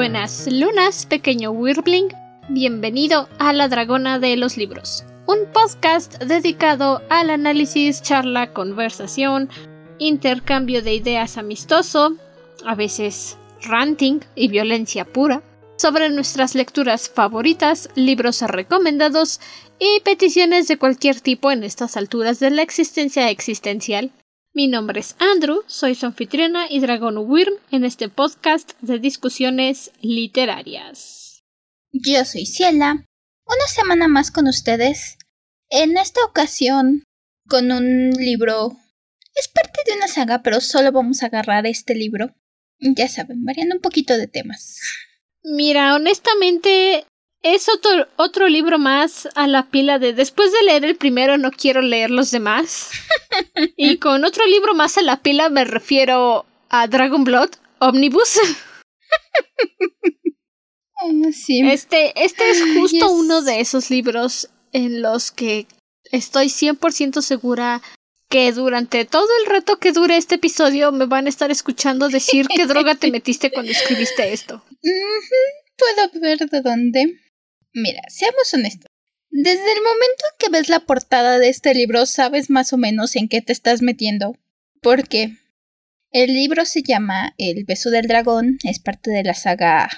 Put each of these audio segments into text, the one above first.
Buenas lunas, pequeño Wirbling. Bienvenido a La Dragona de los Libros, un podcast dedicado al análisis, charla, conversación, intercambio de ideas amistoso, a veces ranting y violencia pura, sobre nuestras lecturas favoritas, libros recomendados y peticiones de cualquier tipo en estas alturas de la existencia existencial. Mi nombre es Andrew, soy su anfitriona y dragón Wyrm en este podcast de discusiones literarias. Yo soy Ciela, una semana más con ustedes. En esta ocasión, con un libro. Es parte de una saga, pero solo vamos a agarrar este libro. Ya saben, variando un poquito de temas. Mira, honestamente, es otro, otro libro más a la pila de después de leer el primero no quiero leer los demás. y con otro libro más a la pila me refiero a Dragon Blood Omnibus. Ah, sí. Este, este es justo uno de esos libros en los que estoy 100% segura que durante todo el rato que dure este episodio me van a estar escuchando decir qué droga te metiste cuando escribiste esto. Puedo ver de dónde. Mira, seamos honestos. Desde el momento en que ves la portada de este libro sabes más o menos en qué te estás metiendo. Porque el libro se llama El beso del dragón, es parte de la saga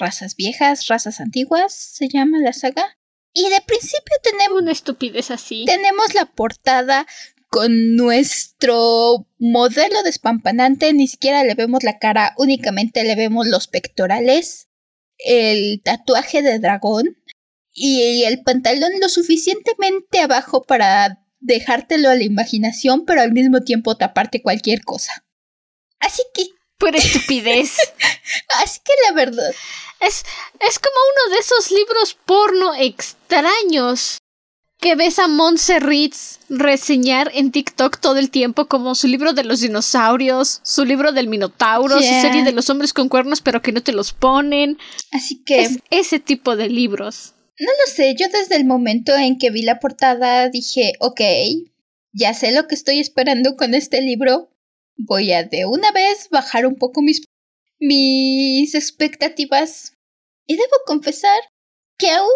Razas viejas, razas antiguas, se llama la saga. Y de principio tenemos una estupidez así. Tenemos la portada con nuestro modelo despampanante, ni siquiera le vemos la cara, únicamente le vemos los pectorales, el tatuaje de dragón y el pantalón lo suficientemente abajo para dejártelo a la imaginación, pero al mismo tiempo taparte cualquier cosa. Así que... Por estupidez. Así que la verdad. Es, es como uno de esos libros porno extraños que ves a Monse Ritz reseñar en TikTok todo el tiempo como su libro de los dinosaurios, su libro del Minotauro, su serie de los hombres con cuernos pero que no te los ponen. Así que... Es ese tipo de libros. No lo sé, yo desde el momento en que vi la portada dije, ok, ya sé lo que estoy esperando con este libro, voy a de una vez bajar un poco mis, mis expectativas. Y debo confesar que aún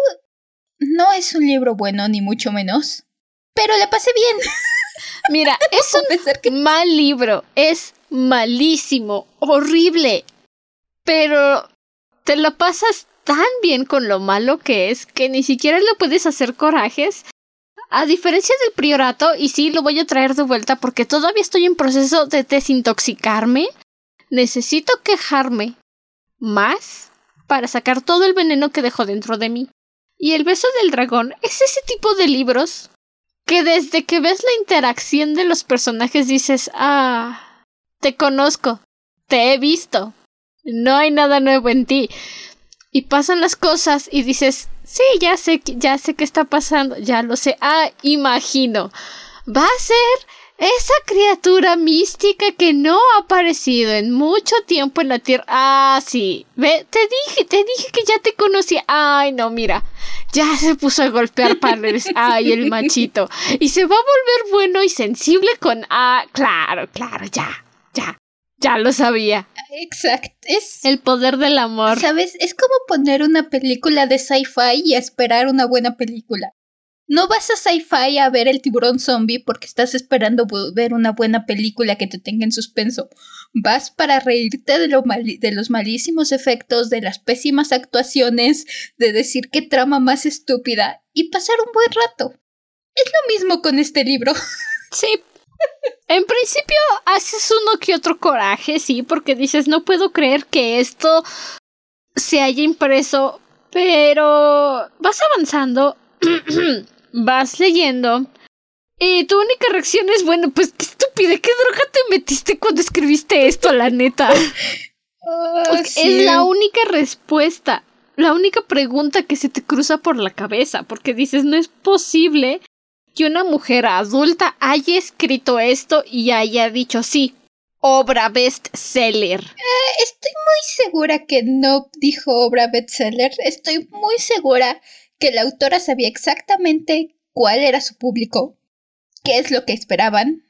no es un libro bueno, ni mucho menos. Pero le pasé bien. Mira, es un mal libro. Es malísimo, horrible. Pero te lo pasas tan bien con lo malo que es que ni siquiera le puedes hacer corajes. A diferencia del priorato, y sí lo voy a traer de vuelta porque todavía estoy en proceso de desintoxicarme, necesito quejarme más para sacar todo el veneno que dejo dentro de mí. Y El beso del dragón es ese tipo de libros que desde que ves la interacción de los personajes dices, ah, te conozco, te he visto, no hay nada nuevo en ti. Y pasan las cosas y dices, sí, ya sé, ya sé qué está pasando, ya lo sé, ah, imagino. Va a ser esa criatura mística que no ha aparecido en mucho tiempo en la Tierra. Ah, sí. Ve, te dije, te dije que ya te conocía. Ay, no, mira. Ya se puso a golpear paredes. Ay, el machito. Y se va a volver bueno y sensible con... Ah, claro, claro, ya, ya. Ya lo sabía. Exacto. Es... El poder del amor. ¿Sabes? Es como poner una película de sci-fi y esperar una buena película. No vas a sci-fi a ver el tiburón zombie porque estás esperando ver una buena película que te tenga en suspenso. Vas para reírte de, lo de los malísimos efectos, de las pésimas actuaciones, de decir qué trama más estúpida y pasar un buen rato. Es lo mismo con este libro. Sí. En principio haces uno que otro coraje, sí, porque dices, no puedo creer que esto se haya impreso, pero vas avanzando vas leyendo y tu única reacción es, bueno, pues qué estúpida, qué droga te metiste cuando escribiste esto, la neta. Ah, es la única respuesta, la única pregunta que se te cruza por la cabeza, porque dices, no es posible que una mujer adulta haya escrito esto y haya dicho sí. Obra bestseller. Eh, estoy muy segura que no dijo obra bestseller. Estoy muy segura que la autora sabía exactamente cuál era su público, qué es lo que esperaban,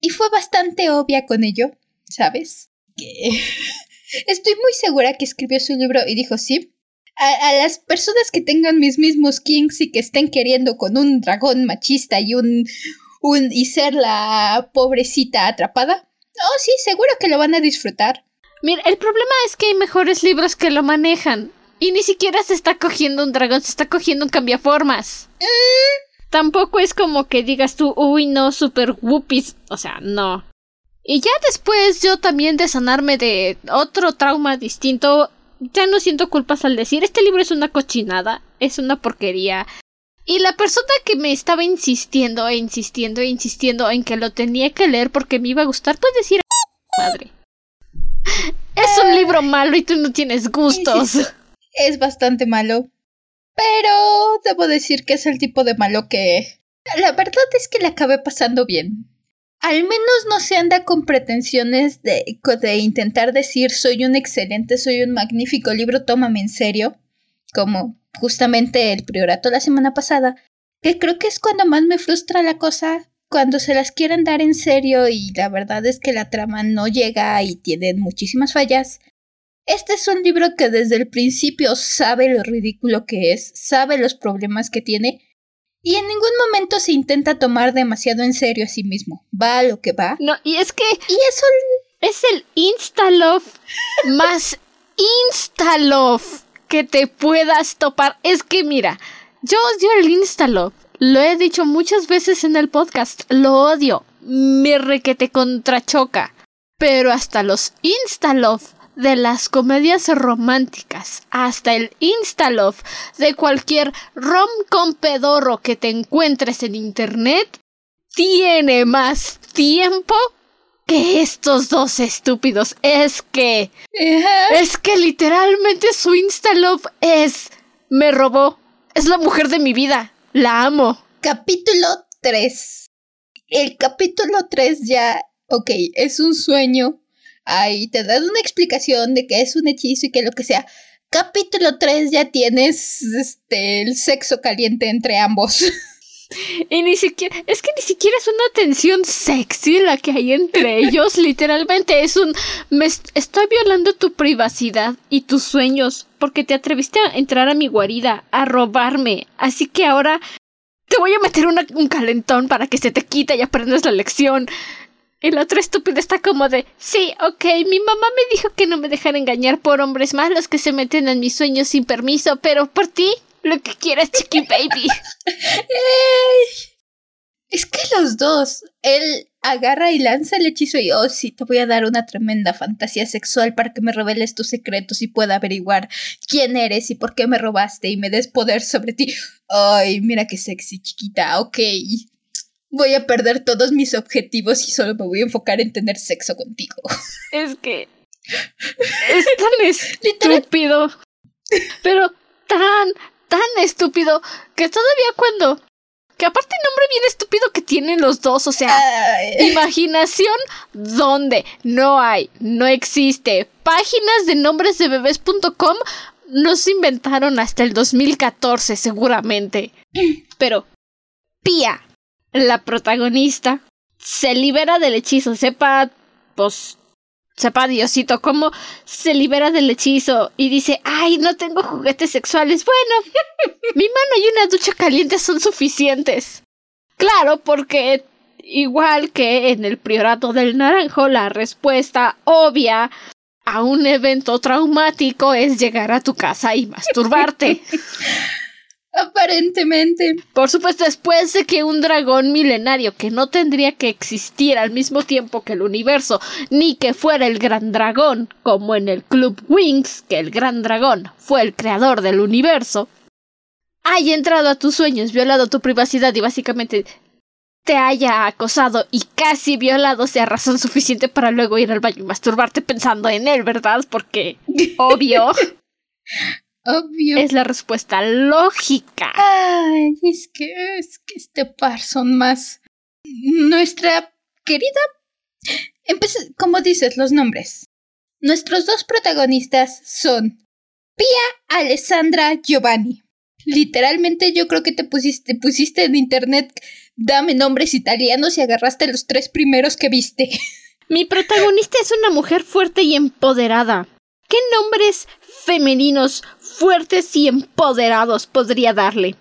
y fue bastante obvia con ello, ¿sabes? Estoy muy segura que escribió su libro y dijo, sí, a, las personas que tengan mis mismos kings y que estén queriendo con un dragón machista y un, un y ser la pobrecita atrapada. Oh, sí, seguro que lo van a disfrutar. Mira, el problema es que hay mejores libros que lo manejan. Y ni siquiera se está cogiendo un dragón, se está cogiendo un cambiaformas. Mm. Tampoco es como que digas tú, uy, no, super whoopies. O sea, no. Y ya después yo también de sanarme de otro trauma distinto, ya no siento culpas al decir, este libro es una cochinada, es una porquería. Y la persona que me estaba insistiendo e insistiendo e insistiendo en que lo tenía que leer porque me iba a gustar, puede decir madre. Es un libro malo y tú no tienes gustos. Es bastante malo. Pero debo decir que es el tipo de malo que... La verdad es que le acabé pasando bien. Al menos no se anda con pretensiones de, de intentar decir soy un excelente, soy un magnífico libro, tómame en serio, como justamente el priorato la semana pasada, que creo que es cuando más me frustra la cosa, cuando se las quieren dar en serio y la verdad es que la trama no llega y tienen muchísimas fallas. Este es un libro que desde el principio sabe lo ridículo que es, sabe los problemas que tiene y en ningún momento se intenta tomar demasiado en serio a sí mismo. Va a lo que va. No, y es que. Y eso. Es el Instalove más Instalove que te puedas topar. Es que mira, yo odio el Instalove. Lo he dicho muchas veces en el podcast. Lo odio. Me requete contrachoca. Pero hasta los Instalove de las comedias románticas hasta el Instalove de cualquier rom-com pedorro que te encuentres en internet tiene más tiempo que estos dos estúpidos. Es que. Es que literalmente su Instalove es. Me robó. Es la mujer de mi vida. La amo. Capítulo 3. El capítulo 3 ya. Ok, es un sueño ahí te dan una explicación de que es un hechizo y que lo que sea. Capítulo 3 ya tienes este el sexo caliente entre ambos. Y ni siquiera, es que ni siquiera es una tensión sexy la que hay entre ellos, literalmente es un, me estoy violando tu privacidad y tus sueños, porque te atreviste a entrar a mi guarida, a robarme, así que ahora te voy a meter un calentón para que se te quite y aprendas la lección. El otro estúpido está como de, sí, ok, mi mamá me dijo que no me dejara engañar por hombres malos que se meten en mis sueños sin permiso, pero por ti, lo que quieras, chiqui baby. es que los dos, él agarra y lanza el hechizo y, oh, sí, te voy a dar una tremenda fantasía sexual para que me reveles tus secretos y pueda averiguar quién eres y por qué me robaste y me des poder sobre ti. Ay, mira qué sexy, chiquita, ok voy a perder todos mis objetivos y solo me voy a enfocar en tener sexo contigo. Es que es tan estúpido. Pero tan, tan estúpido que todavía cuando... Que aparte el nombre bien estúpido que tienen los dos, o sea, imaginación, ¿dónde? No hay, no existe. Páginas de nombres de bebés.com no se inventaron hasta el 2014, seguramente. Pero, Pía, la protagonista se libera del hechizo, sepa, pues, sepa Diosito cómo se libera del hechizo y dice, ay, no tengo juguetes sexuales. Bueno, mi mano y una ducha caliente son suficientes. Claro, porque igual que en el priorato del naranjo, la respuesta obvia a un evento traumático es llegar a tu casa y masturbarte. Aparentemente. Por supuesto, después de que un dragón milenario que no tendría que existir al mismo tiempo que el universo, ni que fuera el gran dragón, como en el Club Wings, que el gran dragón fue el creador del universo, haya entrado a tus sueños, violado tu privacidad y básicamente te haya acosado y casi violado sea razón suficiente para luego ir al baño y masturbarte pensando en él, ¿verdad? Porque, obvio. Obvio. Es la respuesta lógica. Ay, es que es que este par son más. Nuestra querida. Empecé, como dices, los nombres. Nuestros dos protagonistas son Pia Alessandra Giovanni. Literalmente yo creo que te pusiste, pusiste en internet dame nombres italianos y agarraste los tres primeros que viste. Mi protagonista es una mujer fuerte y empoderada ¿Qué nombres femeninos fuertes y empoderados podría darle?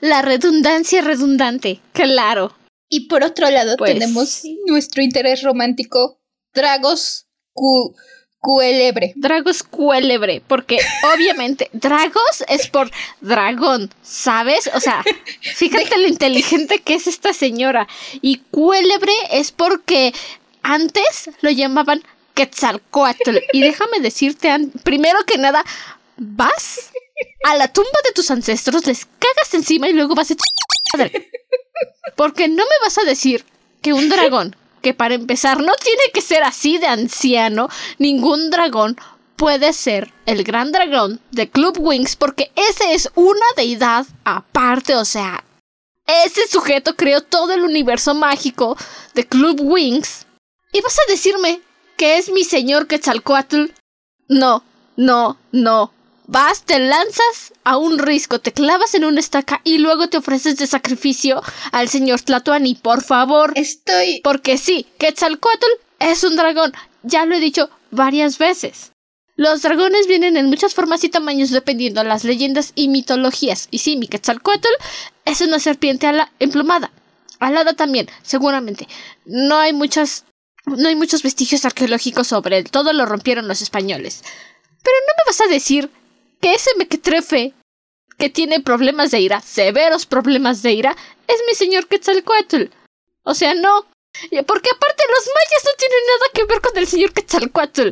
La redundancia redundante, claro. Y por otro lado pues tenemos nuestro interés romántico, Dragos Q Cuélebre. Dragos Cuélebre, porque obviamente Dragos es por dragón, ¿sabes? O sea, fíjate lo inteligente que es esta señora. Y Cuélebre es porque antes lo llamaban Quetzalcoatl. Y déjame decirte, primero que nada, vas a la tumba de tus ancestros, les cagas encima y luego vas a... Porque no me vas a decir que un dragón que para empezar no tiene que ser así de anciano, ningún dragón puede ser el gran dragón de Club Wings porque ese es una deidad aparte, o sea, ese sujeto creó todo el universo mágico de Club Wings. ¿Y vas a decirme que es mi señor Quetzalcoatl? No, no, no, Vas, te lanzas a un risco, te clavas en una estaca y luego te ofreces de sacrificio al señor Tlatuani, por favor. Estoy. Porque sí, Quetzalcoatl es un dragón. Ya lo he dicho varias veces. Los dragones vienen en muchas formas y tamaños dependiendo de las leyendas y mitologías. Y sí, mi Quetzalcoatl es una serpiente ala emplumada. Alada también, seguramente. No hay muchas. No hay muchos vestigios arqueológicos sobre él. Todo lo rompieron los españoles. Pero no me vas a decir que ese mequetrefe que tiene problemas de ira, severos problemas de ira, es mi señor Quetzalcoatl. O sea, no. Porque aparte los mayas no tienen nada que ver con el señor Quetzalcoatl.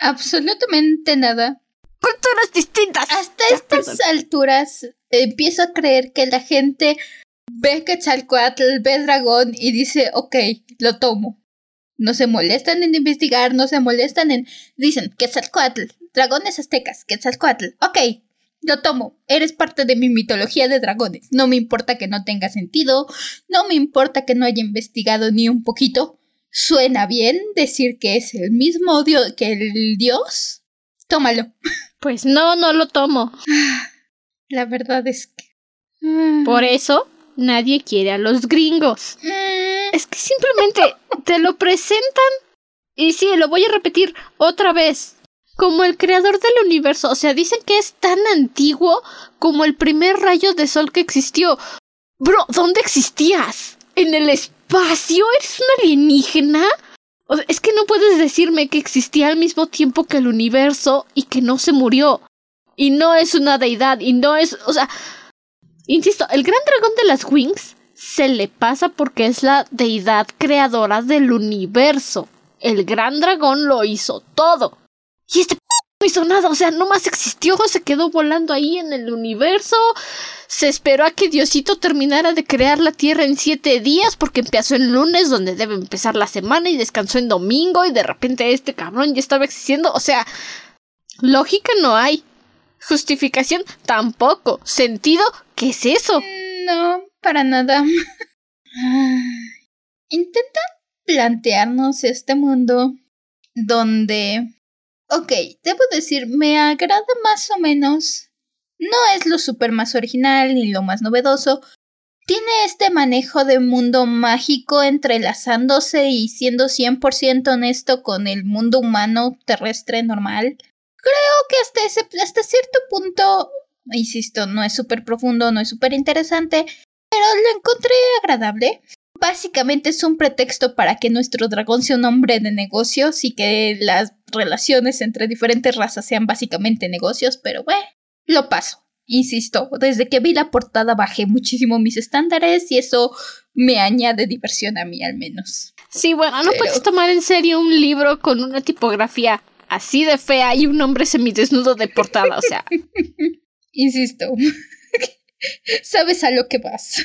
Absolutamente nada. Culturas distintas. Hasta estas alturas empiezo a creer que la gente ve Quetzalcoatl, ve dragón y dice, ok, lo tomo. No se molestan en investigar, no se molestan en... Dicen, Quetzalcoatl, dragones aztecas, Quetzalcoatl. Ok, lo tomo. Eres parte de mi mitología de dragones. No me importa que no tenga sentido. No me importa que no haya investigado ni un poquito. ¿Suena bien decir que es el mismo dios que el dios? Tómalo. Pues no, no lo tomo. La verdad es que. Por eso nadie quiere a los gringos. Mm. Es que simplemente te lo presentan. Y sí, lo voy a repetir otra vez como el creador del universo. O sea, dicen que es tan antiguo como el primer rayo de sol que existió. Bro, ¿dónde existías? ¿En el espacio? ¿Eres un alienígena? O es que no puedes decirme que existía al mismo tiempo que el universo y que no se murió. Y no es una deidad, y no es. O sea. Insisto, el gran dragón de las Wings se le pasa porque es la deidad creadora del universo. El gran dragón lo hizo todo. Y este no hizo nada, o sea, no más existió, se quedó volando ahí en el universo. Se esperó a que Diosito terminara de crear la Tierra en siete días, porque empezó en lunes, donde debe empezar la semana, y descansó en domingo, y de repente este cabrón ya estaba existiendo. O sea, lógica no hay. Justificación tampoco. Sentido, ¿qué es eso? No, para nada. Intenta plantearnos este mundo donde Ok, debo decir, me agrada más o menos. No es lo super más original ni lo más novedoso. Tiene este manejo de mundo mágico entrelazándose y siendo 100% honesto con el mundo humano terrestre normal. Creo que hasta, ese, hasta cierto punto, insisto, no es súper profundo, no es súper interesante, pero lo encontré agradable básicamente es un pretexto para que nuestro dragón sea un hombre de negocios y que las relaciones entre diferentes razas sean básicamente negocios, pero bueno, lo paso. Insisto, desde que vi la portada bajé muchísimo mis estándares y eso me añade diversión a mí al menos. Sí, bueno, no puedes tomar en serio un libro con una tipografía así de fea y un hombre semidesnudo de portada, o sea. Insisto, sabes a lo que vas.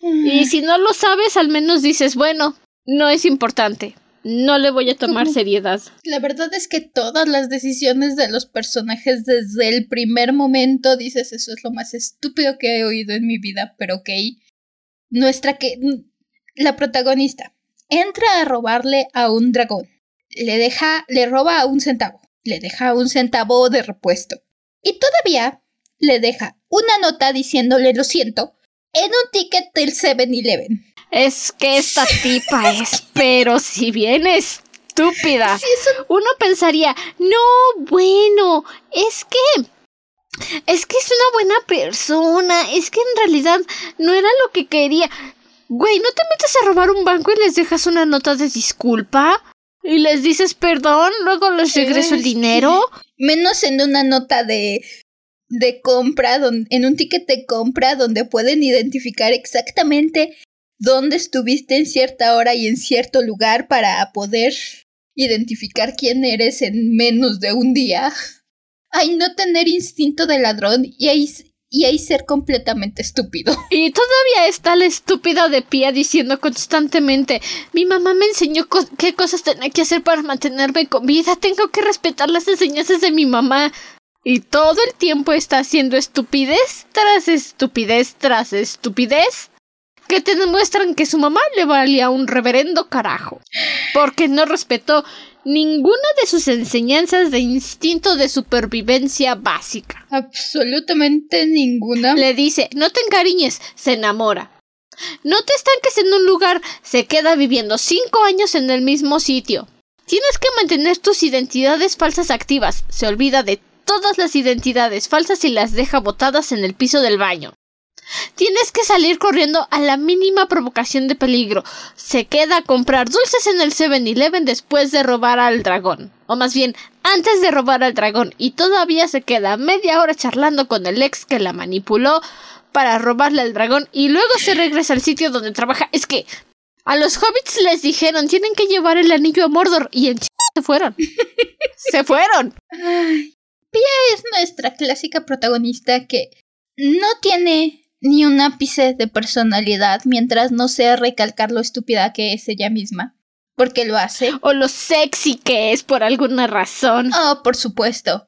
Y si no lo sabes, al menos dices, bueno, no es importante. No le voy a tomar seriedad. La verdad es que todas las decisiones de los personajes desde el primer momento dices eso es lo más estúpido que he oído en mi vida, pero ok. Nuestra que... La protagonista entra a robarle a un dragón. Le deja... le roba a un centavo. Le deja un centavo de repuesto. Y todavía le deja una nota diciéndole lo siento en un ticket del 7-Eleven. Es que esta tipa es, pero si bien estúpida. estúpida. Uno pensaría, no, bueno, es que es que es una buena persona, es que en realidad no era lo que quería. Güey, ¿no te metes a robar un banco y les dejas una nota de disculpa? ¿Y les dices perdón? ¿Luego les regreso el dinero? Menos en una nota de de compra, en un ticket de compra donde pueden identificar exactamente dónde estuviste en cierta hora y en cierto lugar para poder identificar quién eres en menos de un día. Ay, no tener instinto de ladrón y ahí, y ahí ser completamente estúpido. Y todavía está la estúpida de pie diciendo constantemente, mi mamá me enseñó qué cosas tenía que hacer para mantenerme con vida, tengo que respetar las enseñanzas de mi mamá. Y todo el tiempo está haciendo estupidez tras estupidez tras estupidez que te demuestran que su mamá le valía un reverendo carajo. Porque no respetó ninguna de sus enseñanzas de instinto de supervivencia básica. Absolutamente ninguna. Le dice, no te encariñes, se enamora. No te estanques en un lugar, se queda viviendo cinco años en el mismo sitio. Tienes que mantener tus identidades falsas activas, se olvida de todas las identidades falsas y las deja botadas en el piso del baño. Tienes que salir corriendo a la mínima provocación de peligro. Se queda a comprar dulces en el 7-Eleven después de robar al dragón. O más bien, antes de robar al dragón. Y todavía se queda media hora charlando con el ex que la manipuló para robarle al dragón. Y luego se regresa al sitio donde trabaja. Es que a los hobbits les dijeron tienen que llevar el anillo a Mordor. Y en se fueron. se fueron. Pia es nuestra clásica protagonista que no tiene ni un ápice de personalidad mientras no sea recalcar lo estúpida que es ella misma. Porque lo hace. O lo sexy que es por alguna razón. Oh, por supuesto.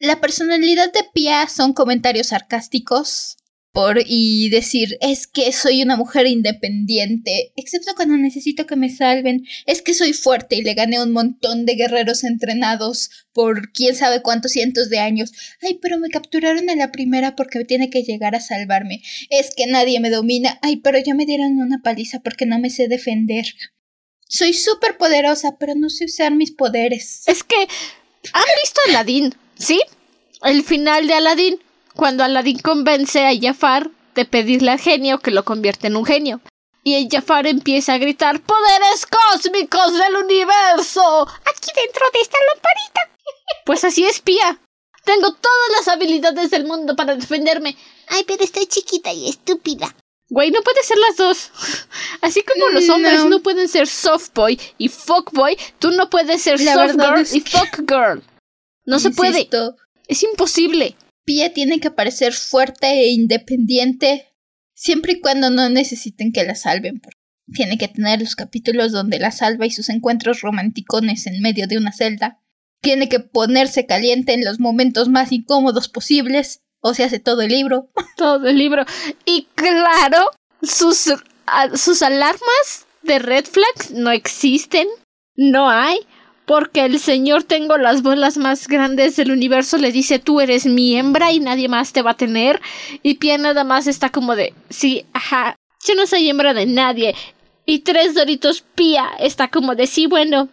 La personalidad de Pia son comentarios sarcásticos, y decir es que soy una mujer independiente, excepto cuando necesito que me salven, es que soy fuerte y le gané un montón de guerreros entrenados por quién sabe cuántos cientos de años. Ay, pero me capturaron a la primera porque tiene que llegar a salvarme. Es que nadie me domina. Ay, pero ya me dieron una paliza porque no me sé defender. Soy súper poderosa, pero no sé usar mis poderes. Es que han visto Aladdin, ¿sí? El final de Aladdin cuando Aladdin convence a Jafar de pedirle al genio que lo convierta en un genio. Y el Jafar empieza a gritar ¡Poderes cósmicos del universo! Aquí dentro de esta lamparita. Pues así es, Pía. Tengo todas las habilidades del mundo para defenderme. Ay, pero estoy chiquita y estúpida. Güey, no puede ser las dos. Así como los hombres no, pueden ser soft boy y fuck boy, tú no puedes ser soft girl y fuck girl. No se puede. Es imposible. Pia tiene que parecer fuerte e independiente siempre y cuando no necesiten que la salven. Tiene que tener los capítulos donde la salva y sus encuentros romanticones en medio de una celda. Tiene que ponerse caliente en los momentos más incómodos posibles. O se hace todo el libro. Todo el libro. Y claro, sus, sus alarmas de red flags no existen. No hay porque el señor tengo las bolas más grandes del universo le dice tú eres mi hembra y nadie más te va a tener y Pia nada más está como de sí, ajá, yo no soy hembra de nadie y tres doritos Pia está como de sí, bueno,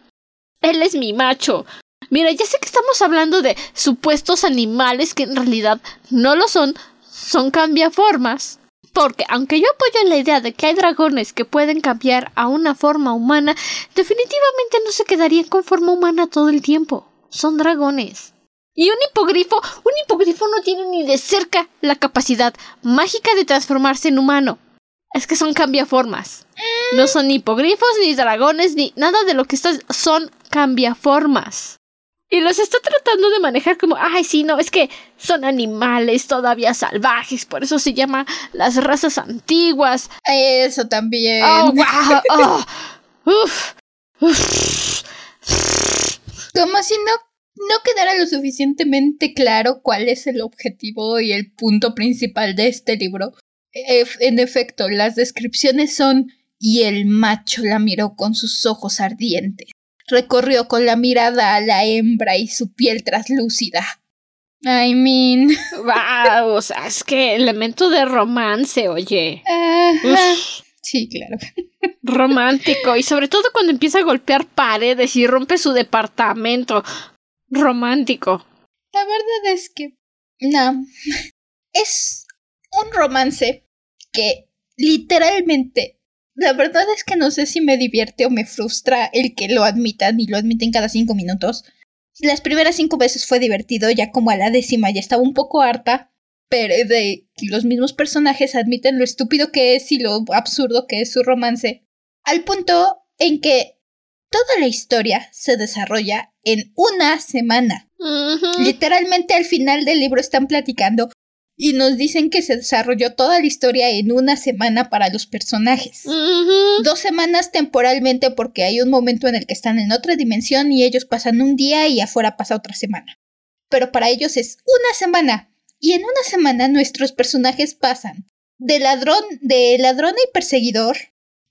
él es mi macho. Mira, ya sé que estamos hablando de supuestos animales que en realidad no lo son, son cambiaformas, porque aunque yo apoyo la idea de que hay dragones que pueden cambiar a una forma humana, definitivamente no se quedarían con forma humana todo el tiempo. Son dragones. Y un hipogrifo, un hipogrifo no tiene ni de cerca la capacidad mágica de transformarse en humano. Es que son cambiaformas. No son hipogrifos, ni dragones, ni nada de lo que están. Son cambiaformas. Y los está tratando de manejar como, ay, sí, no, es que son animales todavía salvajes, por eso se llama las razas antiguas. Eso también. Oh, wow. Oh, como si no, no quedara lo suficientemente claro cuál es el objetivo y el punto principal de este libro. En efecto, las descripciones son y el macho la miró con sus ojos ardientes recorrió con la mirada a la hembra y su piel traslúcida. I mean. Wow, o sea, es que elemento de romance, oye. Sí, claro. Romántico. Y sobre todo cuando empieza a golpear paredes y rompe su departamento. Romántico. La verdad es que. No. Es un romance que literalmente. La verdad es que no sé si me divierte o me frustra el que lo admitan y lo admiten cada cinco minutos. Las primeras cinco veces fue divertido, ya como a la décima ya estaba un poco harta, pero de que los mismos personajes admiten lo estúpido que es y lo absurdo que es su romance, al punto en que toda la historia se desarrolla en una semana. Literalmente al final del libro están platicando y nos dicen que se desarrolló toda la historia en una semana para los personajes. Dos semanas temporalmente porque hay un momento en el que están en otra dimensión y ellos pasan un día y afuera pasa otra semana. Pero para ellos es una semana y en una semana nuestros personajes pasan de ladrón, de ladrón y perseguidor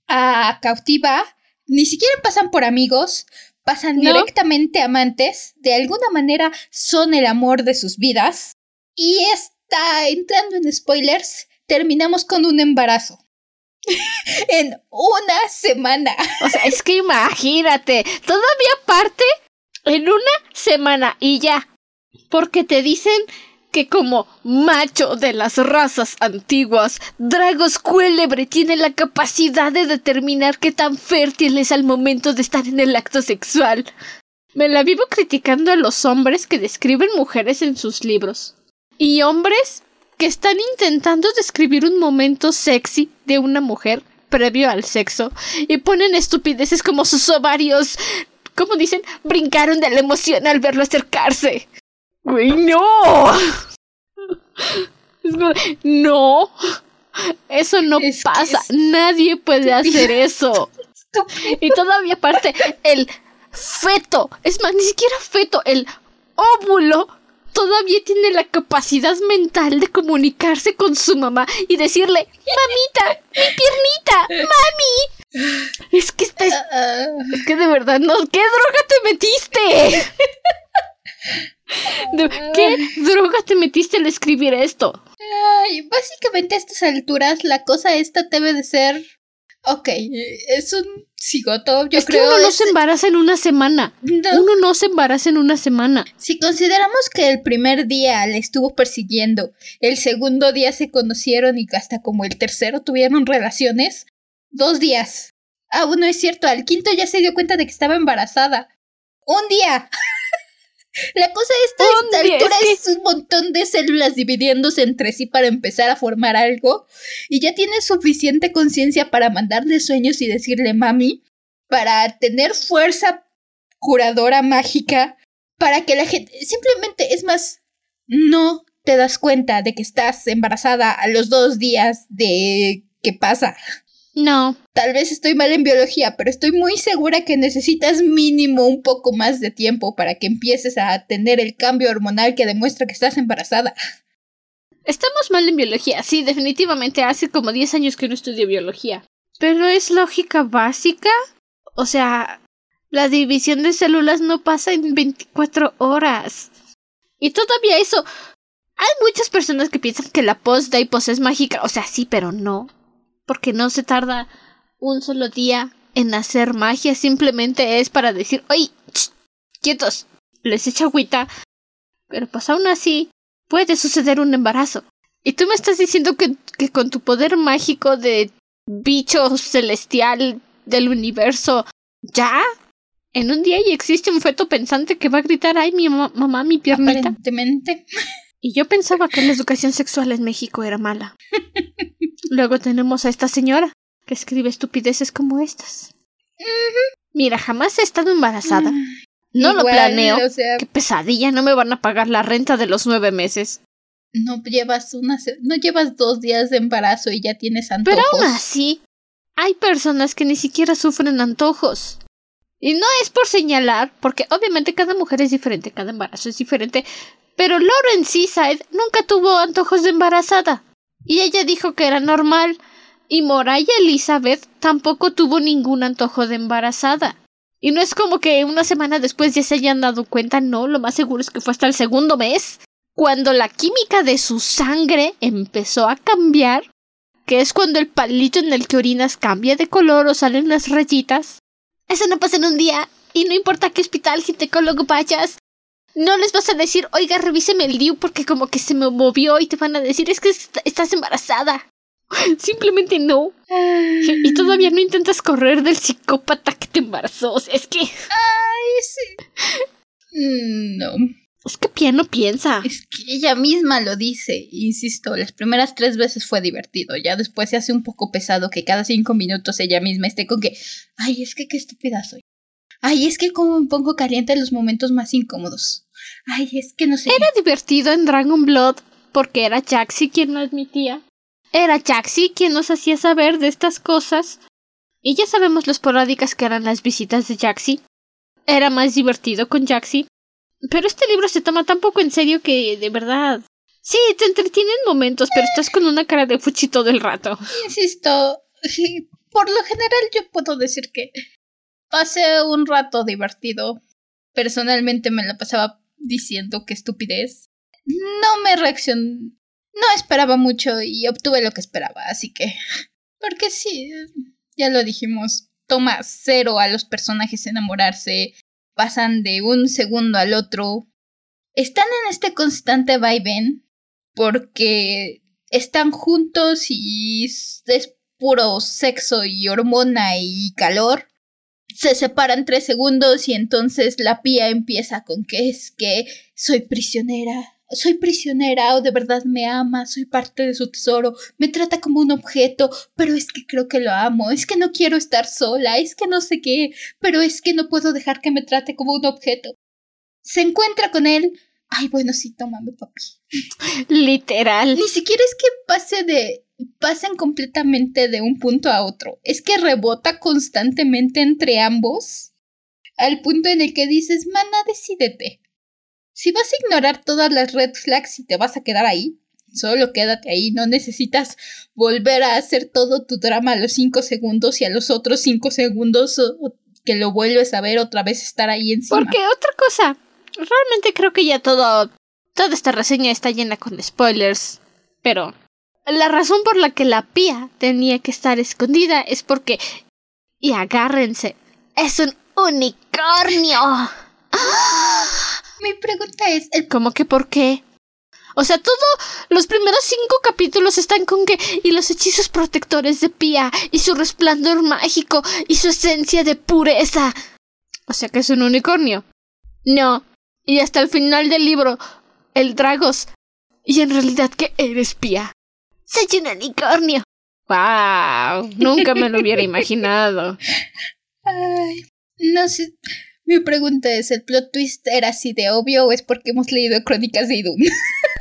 a cautiva, ni siquiera pasan por amigos, pasan directamente amantes, de alguna manera son el amor de sus vidas. Y entrando en spoilers, terminamos con un embarazo. en una semana. O sea, es que imagínate, todavía parte en una semana y ya. Porque te dicen que como macho de las razas antiguas, Dragos Cuélebre tiene la capacidad de determinar qué tan fértil es al momento de estar en el acto sexual. Me la vivo criticando a los hombres que describen mujeres en sus libros. Y hombres que están intentando describir un momento sexy de una mujer previo al sexo y ponen estupideces como sus ovarios, como dicen, brincaron de la emoción al verlo acercarse. ¡Güey, no! No. Eso no pasa. Nadie puede hacer eso. Y todavía aparte, el feto, es más, ni siquiera feto, el óvulo todavía tiene la capacidad mental de comunicarse con su mamá y decirle, mamita, mi piernita, mami. Es que estás... Es que de verdad, no, ¿qué droga te metiste? ¿Qué droga te metiste al escribir esto? Ay, básicamente a estas alturas la cosa esta debe de ser... Ok, es un cigoto, yo es creo. Que uno no se embaraza en una semana. Uno no se embaraza en una semana. Si consideramos que el primer día le estuvo persiguiendo, el segundo día se conocieron y hasta como el tercero tuvieron relaciones, dos días. Ah, no es cierto, al quinto ya se dio cuenta de que estaba embarazada. Un día. La cosa esta, esta altura es, un montón de células dividiéndose entre sí para empezar a formar algo y ya tiene suficiente conciencia para mandarle sueños y decirle mami, para tener fuerza curadora mágica, para que la gente simplemente es más, no te das cuenta de que estás embarazada a los dos días de que pasa. No. Tal vez estoy mal en biología, pero estoy muy segura que necesitas mínimo un poco más de tiempo para que empieces a tener el cambio hormonal que demuestra que estás embarazada. Estamos mal en biología, sí, definitivamente hace como 10 años que no estudio biología. Pero es lógica básica. O sea, la división de células no pasa en 24 horas. Y todavía eso. Hay muchas personas que piensan que la post pos es mágica. O sea, sí, pero no porque no se tarda un solo día en hacer magia, simplemente es para decir, oye, quietos, les echa agüita, pero pues aún así puede suceder un embarazo. Y tú me estás diciendo que, que con tu poder mágico de bicho celestial del universo, ¿ya? En un día y existe un feto pensante que va a gritar, ay, mi mamá, mi piernita. Aparentemente. Y yo pensaba que la educación sexual en México era mala. Luego tenemos a esta señora que escribe estupideces como estas. Mira, jamás he estado embarazada. No lo planeo. Qué pesadilla, no me van a pagar la renta de los nueve meses. No llevas una, no llevas dos días de embarazo y ya tienes antojos. Pero aún así, hay personas que ni siquiera sufren antojos. Y no es por señalar, porque obviamente cada mujer es diferente, cada embarazo es diferente, pero Lauren Seaside nunca tuvo antojos de embarazada. Y ella dijo que era normal. Y Moraya Elizabeth tampoco tuvo ningún antojo de embarazada. Y no es como que una semana después ya se hayan dado cuenta, no, lo más seguro es que fue hasta el segundo mes, cuando la química de su sangre empezó a cambiar, que es cuando el palito en el que orinas cambia de color o salen las rayitas. Eso no pasa en un día, y no importa qué hospital ginecólogo vayas, no les vas a decir, oiga, revíseme el DIU porque como que se me movió y te van a decir, es que estás embarazada. Simplemente no. Y todavía no intentas correr del psicópata que te embarazó. es que. Ay, sí. Mm, no. Es que Pia no piensa. Es que ella misma lo dice. Insisto, las primeras tres veces fue divertido. Ya después se hace un poco pesado que cada cinco minutos ella misma esté con que. Ay, es que qué estúpida soy. Ay, es que como me pongo caliente en los momentos más incómodos. Ay, es que no sé. Era divertido en Dragon Blood porque era Jaxi quien lo admitía. Era Jaxi quien nos hacía saber de estas cosas. Y ya sabemos lo esporádicas que eran las visitas de Jaxi. Era más divertido con Jaxi. Pero este libro se toma tan poco en serio que, de verdad. Sí, te entretiene en momentos, pero estás con una cara de fuchi todo el rato. Insisto, por lo general yo puedo decir que pasé un rato divertido. Personalmente me la pasaba diciendo que estupidez. No me reaccionó no esperaba mucho y obtuve lo que esperaba, así que... Porque sí, ya lo dijimos, toma cero a los personajes enamorarse, pasan de un segundo al otro. Están en este constante vaivén porque están juntos y es puro sexo y hormona y calor. Se separan tres segundos y entonces la pía empieza con que es que soy prisionera, soy prisionera o de verdad me ama, soy parte de su tesoro, me trata como un objeto, pero es que creo que lo amo, es que no quiero estar sola, es que no sé qué, pero es que no puedo dejar que me trate como un objeto. Se encuentra con él. Ay, bueno, sí, tómame, papi. Literal. Ni siquiera es que pase de. Pasen completamente de un punto a otro. Es que rebota constantemente entre ambos. Al punto en el que dices, mana, decídete. Si vas a ignorar todas las red flags y te vas a quedar ahí, solo quédate ahí, no necesitas volver a hacer todo tu drama a los 5 segundos y a los otros 5 segundos que lo vuelves a ver otra vez estar ahí encima. Porque otra cosa, realmente creo que ya todo, toda esta reseña está llena con spoilers, pero la razón por la que la pía tenía que estar escondida es porque, y agárrense, es un unicornio. Mi pregunta es... El... ¿Cómo que por qué? O sea, todos los primeros cinco capítulos están con que y los hechizos protectores de Pia y su resplandor mágico y su esencia de pureza. O sea que es un unicornio. No. Y hasta el final del libro, el Dragos. Y en realidad que eres Pia. Soy un unicornio. Wow. Nunca me lo hubiera imaginado. Ay, no sé. Mi pregunta es, ¿el plot twist era así de obvio o es porque hemos leído Crónicas de Idun?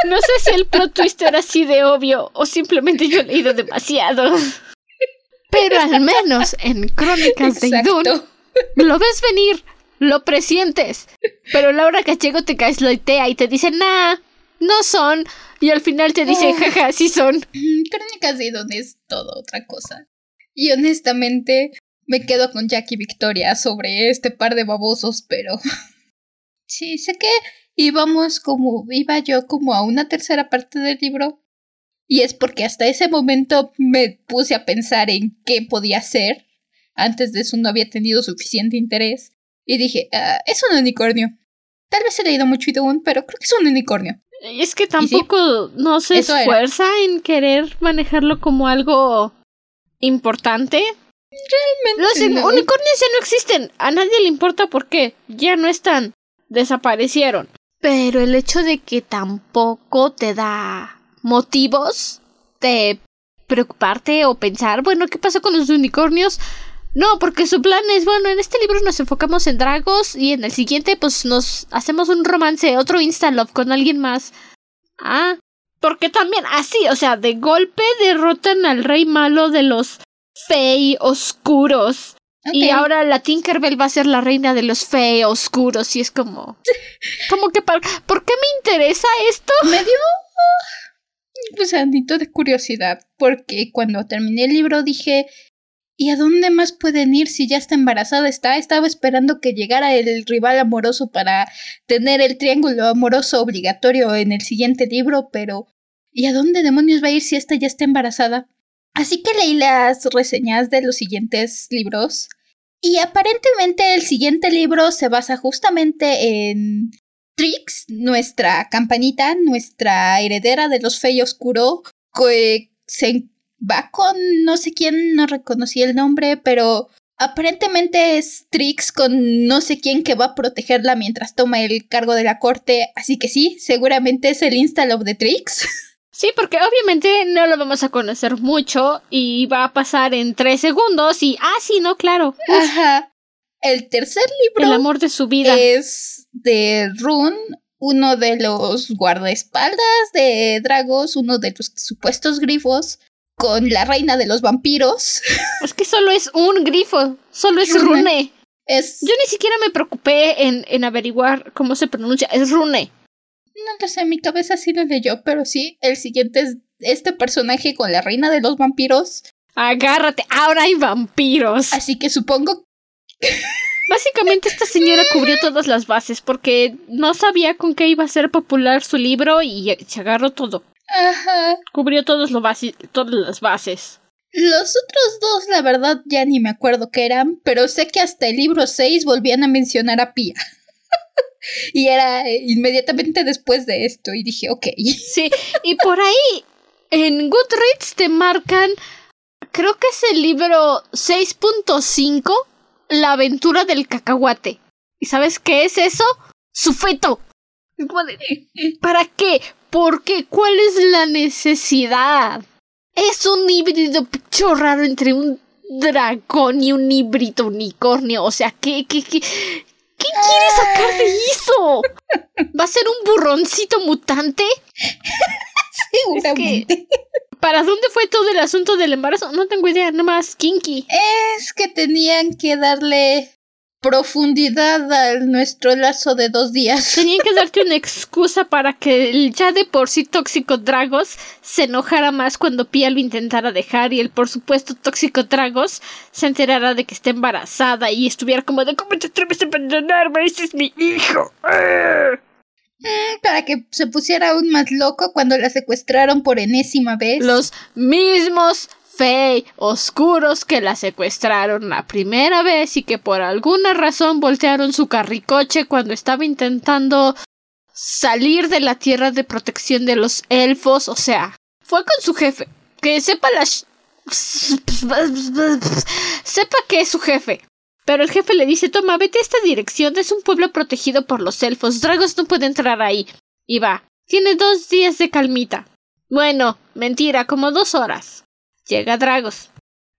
No sé si el plot twist era así de obvio o simplemente yo he leído demasiado. Pero al menos en Crónicas de Idun lo ves venir, lo presientes. Pero Laura Cachego te idea y te dice, nah, no son. Y al final te dice, jaja, sí son. Mm, Crónicas de Idun es todo otra cosa. Y honestamente, me quedo con Jackie Victoria sobre este par de babosos, pero sí, sé que íbamos como, iba yo como a una tercera parte del libro. Y es porque hasta ese momento me puse a pensar en qué podía ser. Antes de eso no había tenido suficiente interés. Y dije, ah, es un unicornio. Tal vez he leído mucho Idun, pero creo que es un unicornio. Es que tampoco no se esfuerza en querer manejarlo como algo importante. Realmente. Los unicornios ya no existen. A nadie le importa por qué. Ya no están. Desaparecieron. Pero el hecho de que tampoco te da motivos de preocuparte o pensar, bueno, ¿qué pasa con los unicornios? No, porque su plan es, bueno, en este libro nos enfocamos en dragos y en el siguiente pues nos hacemos un romance, otro insta-love con alguien más. Ah, porque también así, o sea, de golpe derrotan al rey malo de los fey oscuros. Y ahora la Tinkerbell va a ser la reina de los fey oscuros. Y es como. Como que. ¿Por qué me interesa esto? Me dio. Un gusanito de curiosidad. Porque cuando terminé el libro dije. ¿Y a dónde más pueden ir si ya está embarazada está? Estaba esperando que llegara el rival amoroso para tener el triángulo amoroso obligatorio en el siguiente libro, pero ¿y a dónde demonios va a ir si esta ya está embarazada? Así que leí las reseñas de los siguientes libros y aparentemente el siguiente libro se basa justamente en Trix, nuestra campanita, nuestra heredera de los Fey Oscuro, que se va con no sé quién, no reconocí el nombre, pero aparentemente es Trix con no sé quién que va a protegerla mientras toma el cargo de la corte, así que sí, seguramente es el install of the Trix. Sí, porque obviamente no lo vamos a conocer mucho y va a pasar en tres segundos y, ah, sí, no, claro. Ajá. El tercer libro. El amor de su vida. Es de Rune, uno de los guardaespaldas de Dragos, uno de los supuestos grifos, con la reina de los vampiros. Es que solo es un grifo, solo es Rune. Es... Yo ni siquiera me preocupé en, en averiguar cómo se pronuncia, es Rune. No lo sé, mi cabeza sí lo leyó, pero sí, el siguiente es este personaje con la reina de los vampiros. Agárrate, ahora hay vampiros. Así que supongo. Básicamente esta señora cubrió todas las bases porque no sabía con qué iba a ser popular su libro y se agarró todo. Ajá. Cubrió todos lo todas las bases. Los otros dos, la verdad, ya ni me acuerdo qué eran, pero sé que hasta el libro 6 volvían a mencionar a Pía. y era inmediatamente después de esto y dije, ok. Sí, y por ahí en Goodreads te marcan, creo que es el libro 6.5, La aventura del cacahuate. ¿Y sabes qué es eso? Su feto. ¿Para qué? ¿Por qué? ¿Cuál es la necesidad? Es un híbrido picho raro entre un dragón y un híbrido unicornio. O sea, ¿qué, qué, qué, ¿Qué quiere sacar de eso? ¿Va a ser un burroncito mutante? Seguramente. ¿Para dónde fue todo el asunto del embarazo? No tengo idea, nomás kinky. Es que tenían que darle profundidad a nuestro lazo de dos días. Tenían que darte una excusa para que el ya de por sí tóxico Dragos se enojara más cuando Pia lo intentara dejar y el por supuesto tóxico Dragos se enterara de que está embarazada y estuviera como de ¿cómo te atreves a abandonarme? Ese es mi hijo. Mm, para que se pusiera aún más loco cuando la secuestraron por enésima vez. Los mismos Fey oscuros que la secuestraron la primera vez y que por alguna razón voltearon su carricoche cuando estaba intentando salir de la tierra de protección de los elfos. O sea, fue con su jefe. Que sepa la... sepa que es su jefe. Pero el jefe le dice, toma, vete a esta dirección, es un pueblo protegido por los elfos, Dragos no puede entrar ahí. Y va, tiene dos días de calmita. Bueno, mentira, como dos horas. Llega Dragos.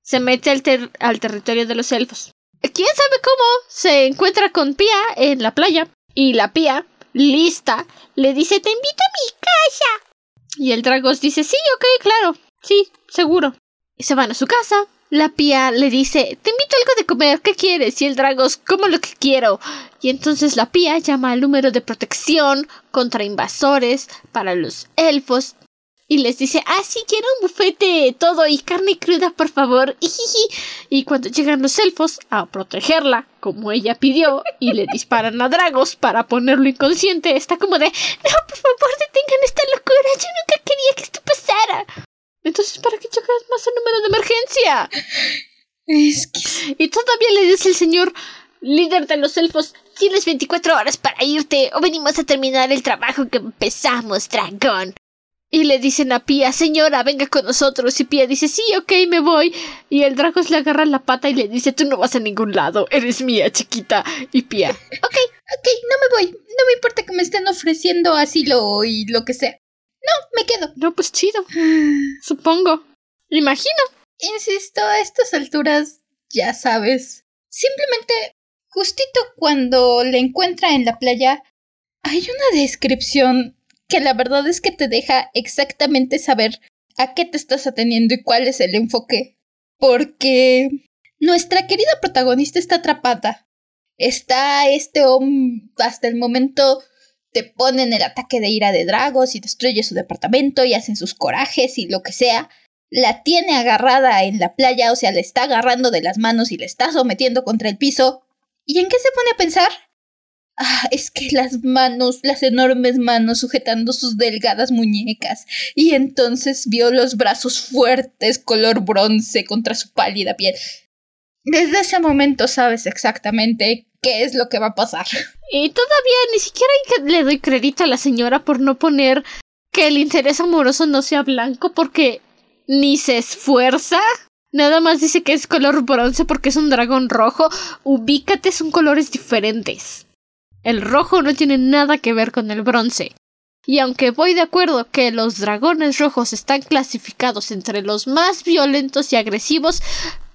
Se mete al, territorio de los elfos. ¿Quién sabe cómo? Se encuentra con Pía en la playa. Y la Pía, lista, le dice, te invito a mi casa. Y el Dragos dice, sí, ok, claro. Sí, seguro. Y se van a su casa. La Pía le dice, te invito a algo de comer, ¿qué quieres? Y el Dragos, como lo que quiero. Y entonces la Pía llama al número de protección contra invasores para los elfos y les dice, ah, sí, quiero un bufete todo y carne cruda, por favor. Y cuando llegan los elfos a protegerla, como ella pidió, y le disparan a Dragos para ponerlo inconsciente, está como de, no, por favor, detengan esta locura, yo nunca quería que esto pasara. Entonces, ¿para qué chocas más el número de emergencia? Es que... Y todavía le dice el señor líder de los elfos, tienes 24 horas para irte o venimos a terminar el trabajo que empezamos, dragón. Y le dicen a Pía, señora, venga con nosotros. Y Pía dice, sí, ok, me voy. Y el Dragos le agarra la pata y le dice, tú no vas a ningún lado, eres mía, chiquita. Y Pía, ok, ok, no me voy. No me importa que me estén ofreciendo asilo y lo que sea. No, me quedo. No, pues chido. Supongo. Imagino. Insisto, a estas alturas, ya sabes. Simplemente, justito cuando le encuentra en la playa, hay una descripción que la verdad es que te deja exactamente saber a qué te estás atendiendo y cuál es el enfoque. Porque nuestra querida protagonista está atrapada. Está este hombre, hasta el momento te ponen el ataque de ira de dragos y destruye su departamento y hacen sus corajes y lo que sea. La tiene agarrada en la playa, o sea, le está agarrando de las manos y le está sometiendo contra el piso. ¿Y en qué se pone a pensar? Ah, es que las manos, las enormes manos sujetando sus delgadas muñecas. Y entonces vio los brazos fuertes, color bronce, contra su pálida piel. Desde ese momento sabes exactamente qué es lo que va a pasar. Y todavía ni siquiera le doy crédito a la señora por no poner que el interés amoroso no sea blanco porque ni se esfuerza. Nada más dice que es color bronce porque es un dragón rojo. Ubícate, son colores diferentes. El rojo no tiene nada que ver con el bronce. Y aunque voy de acuerdo que los dragones rojos están clasificados entre los más violentos y agresivos,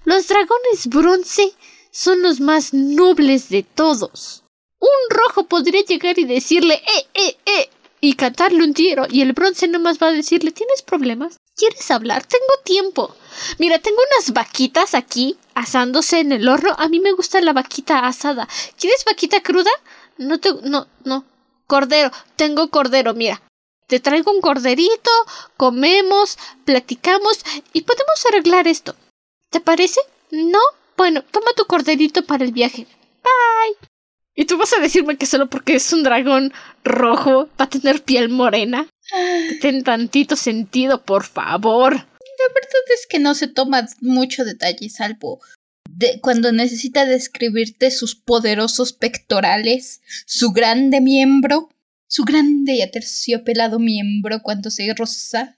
los dragones bronce son los más nobles de todos. Un rojo podría llegar y decirle eh, eh, eh, y cantarle un tiro, y el bronce nomás va a decirle ¿Tienes problemas? ¿Quieres hablar? Tengo tiempo. Mira, tengo unas vaquitas aquí asándose en el horno. A mí me gusta la vaquita asada. ¿Quieres vaquita cruda? No te. No, no. Cordero. Tengo cordero, mira. Te traigo un corderito, comemos, platicamos y podemos arreglar esto. ¿Te parece? ¿No? Bueno, toma tu corderito para el viaje. Bye. ¿Y tú vas a decirme que solo porque es un dragón rojo va a tener piel morena? Ten tantito sentido, por favor. La verdad es que no se toma mucho detalle, salvo de cuando necesita describirte sus poderosos pectorales, su grande miembro, su grande y aterciopelado miembro cuando se roza.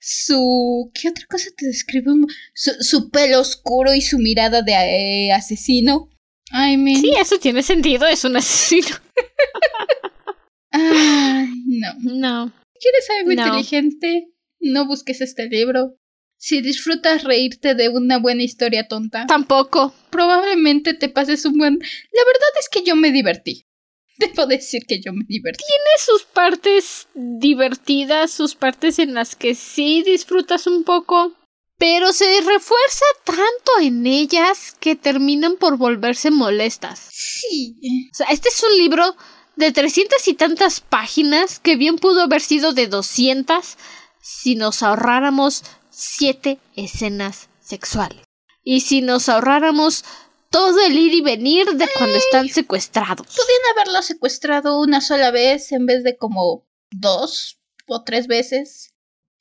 su. ¿Qué otra cosa te describe? Su, su pelo oscuro y su mirada de eh, asesino. I mean... Sí, eso tiene sentido, es un asesino. Ay, no. No. Quieres ser muy inteligente, no busques este libro. Si disfrutas reírte de una buena historia tonta. Tampoco. Probablemente te pases un buen... La verdad es que yo me divertí. Debo decir que yo me divertí. Tiene sus partes divertidas, sus partes en las que sí disfrutas un poco pero se refuerza tanto en ellas que terminan por volverse molestas. Sí. O sea, este es un libro de trescientas y tantas páginas que bien pudo haber sido de doscientas si nos ahorráramos siete escenas sexuales. Y si nos ahorráramos todo el ir y venir de cuando están secuestrados. Podrían haberlo secuestrado una sola vez en vez de como dos o tres veces.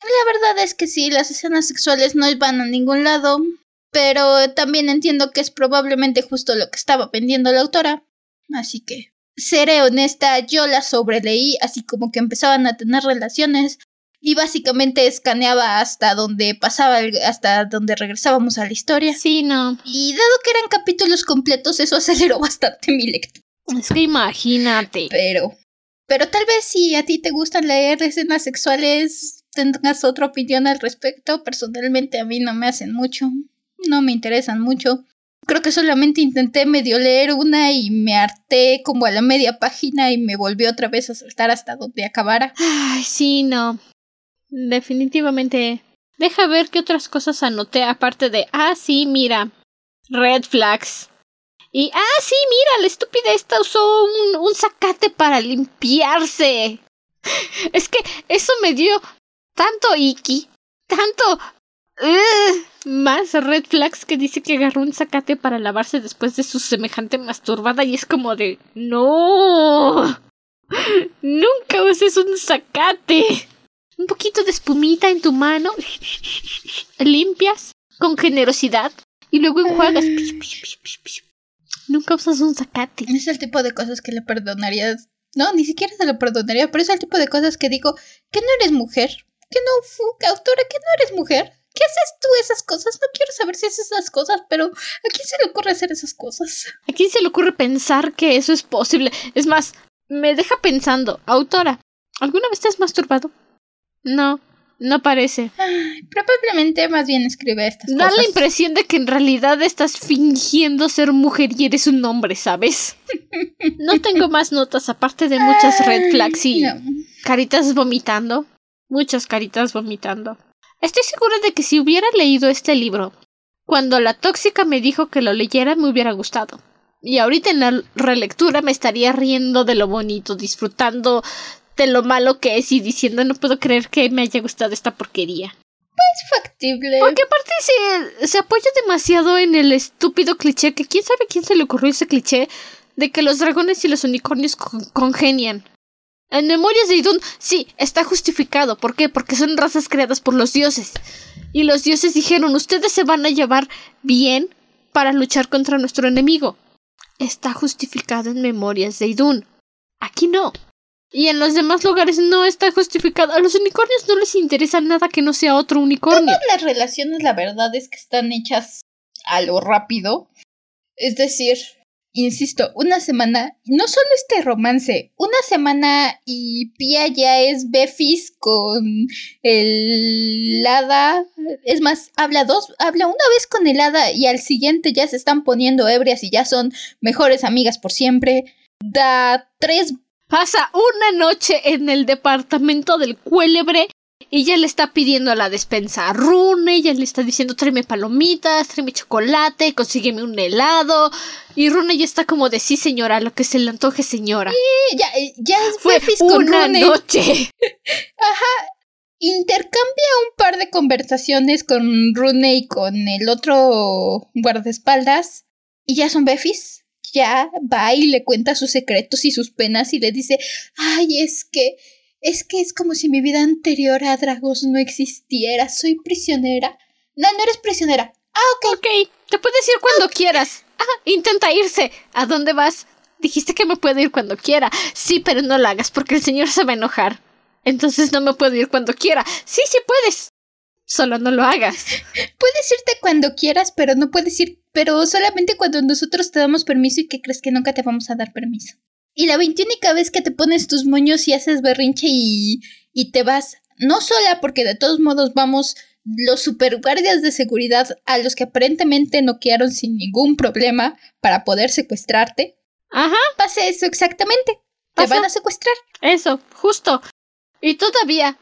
La verdad es que sí, las escenas sexuales no van a ningún lado, pero también entiendo que es probablemente justo lo que estaba vendiendo la autora. Así que, seré honesta, yo la sobreleí, así como que empezaban a tener relaciones y básicamente escaneaba hasta donde pasaba, hasta donde regresábamos a la historia. Sí, no. Y dado que eran capítulos completos, eso aceleró bastante mi lectura. Es que imagínate. Pero, pero tal vez si a ti te gustan leer escenas sexuales, tendrás otra opinión al respecto. Personalmente a mí no me hacen mucho, no me interesan mucho. Creo que solamente intenté medio leer una y me harté como a la media página y me volvió otra vez a saltar hasta donde acabara. Ay, sí, no. Definitivamente. Deja ver qué otras cosas anoté aparte de, ah, sí, mira, red flags. Y, ah, sí, mira, la estúpida esta usó un, un zacate para limpiarse. Es que eso me dio tanto Iki, tanto... más red flags que dice que agarró un zacate para lavarse después de su semejante masturbada y es como de... No. Nunca uses un zacate. Un poquito de espumita en tu mano. Limpias con generosidad y luego enjuagas. Nunca usas un zacate. Es el tipo de cosas que le perdonarías. No, ni siquiera se lo perdonaría, pero es el tipo de cosas que digo que no eres mujer que no, autora, que no eres mujer. ¿Qué haces tú esas cosas? No quiero saber si haces esas cosas, pero ¿a quién se le ocurre hacer esas cosas? ¿A quién se le ocurre pensar que eso es posible? Es más, me deja pensando, autora, ¿alguna vez te has masturbado? No, no parece. probablemente más bien escribe estas cosas. Da la impresión de que en realidad estás fingiendo ser mujer y eres un hombre, ¿sabes? no tengo más notas aparte de muchas red flags y caritas vomitando. Muchas caritas vomitando. Estoy segura de que si hubiera leído este libro, cuando la tóxica me dijo que lo leyera me hubiera gustado. Y ahorita en la relectura me estaría riendo de lo bonito, disfrutando de lo malo que es y diciendo no puedo creer que me haya gustado esta porquería. Es factible. Porque aparte se, se apoya demasiado en el estúpido cliché que quién sabe quién se le ocurrió ese cliché de que los dragones y los unicornios congenian. En Memorias de Idun, sí, está justificado. ¿Por qué? Porque son razas creadas por los dioses. Y los dioses dijeron, ustedes se van a llevar bien para luchar contra nuestro enemigo. Está justificado en Memorias de Idun. Aquí no. Y en los demás lugares no está justificado. A los unicornios no les interesa nada que no sea otro unicornio. Todas las relaciones, la verdad es que están hechas a lo rápido. Es decir, insisto, una semana, no solo este romance, una semana y Pia ya es Befis con el hada. Es más, habla dos, habla una vez con el hada y al siguiente ya se están poniendo ebrias y ya son mejores amigas por siempre. Da tres. Pasa una noche en el departamento del cuélebre y ya le está pidiendo a la despensa a Rune, ya le está diciendo tráeme palomitas, tráeme chocolate, consígueme un helado. Y Rune ya está como de sí señora, lo que se le antoje señora. Sí, ya, ya fue una noche. Ajá. Intercambia un par de conversaciones con Rune y con el otro guardaespaldas. Y ya son befis. Ya va y le cuenta sus secretos y sus penas y le dice, ay, es que es que es como si mi vida anterior a Dragos no existiera. Soy prisionera. No, no eres prisionera. Ah, ok. Ok, te puedes ir cuando quieras. Ah, intenta irse. ¿A dónde vas? Dijiste que me puedo ir cuando quiera. Sí, pero no lo hagas porque el señor se va a enojar. Entonces no me puedo ir cuando quiera. Sí, sí puedes. Solo no lo hagas. Puedes irte cuando quieras, pero no puedes ir. Pero solamente cuando nosotros te damos permiso y que crees que nunca te vamos a dar permiso. Y la veintiúnica vez que te pones tus moños y haces berrinche y, y te vas, no sola, porque de todos modos vamos los superguardias de seguridad a los que aparentemente noquearon sin ningún problema para poder secuestrarte. Ajá. Pasa eso exactamente. Te van a secuestrar. Eso, justo. Y todavía,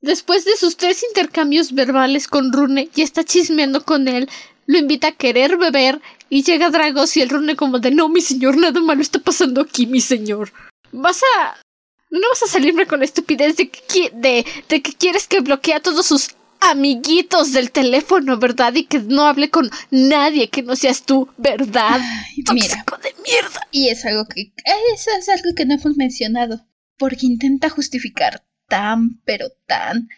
después de sus tres intercambios verbales con Rune, y está chismeando con él, lo invita a querer beber y llega Dragos y el Rune como de no, mi señor, nada malo está pasando aquí, mi señor. Vas a. No vas a salirme con la estupidez de que, de, de que quieres que bloquee a todos sus amiguitos del teléfono, ¿verdad? Y que no hable con nadie que no seas tú, ¿verdad? mira. de mierda. Y es algo que. Eso es algo que no hemos mencionado. Porque intenta justificar tan, pero tan.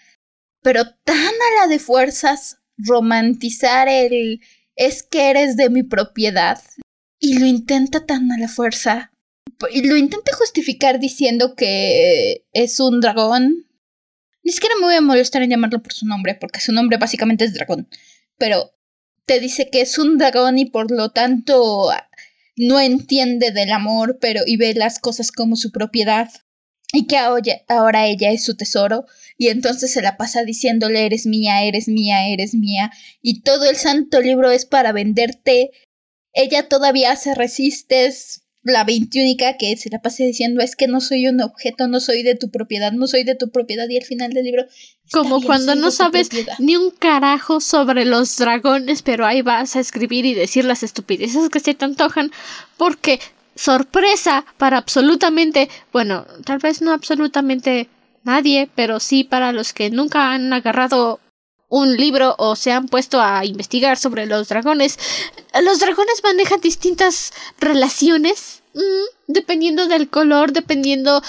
Pero tan a la de fuerzas romantizar el es que eres de mi propiedad. Y lo intenta tan a la fuerza. Y lo intenta justificar diciendo que es un dragón. Ni siquiera me voy a molestar en llamarlo por su nombre, porque su nombre básicamente es dragón. Pero te dice que es un dragón y por lo tanto no entiende del amor, pero y ve las cosas como su propiedad y que ahora ella es su tesoro, y entonces se la pasa diciéndole eres mía, eres mía, eres mía, y todo el santo libro es para venderte. Ella todavía se resiste, la veintiúnica que se la pasa diciendo es que no soy un objeto, no soy de tu propiedad, no soy de tu propiedad, y al final del libro. Como cuando no sabes ni un carajo sobre los dragones, pero ahí vas a escribir y decir las estupideces que se te antojan, porque sorpresa para absolutamente, bueno, tal vez no absolutamente nadie, pero sí para los que nunca han agarrado un libro o se han puesto a investigar sobre los dragones. Los dragones manejan distintas relaciones, mm, dependiendo del color, dependiendo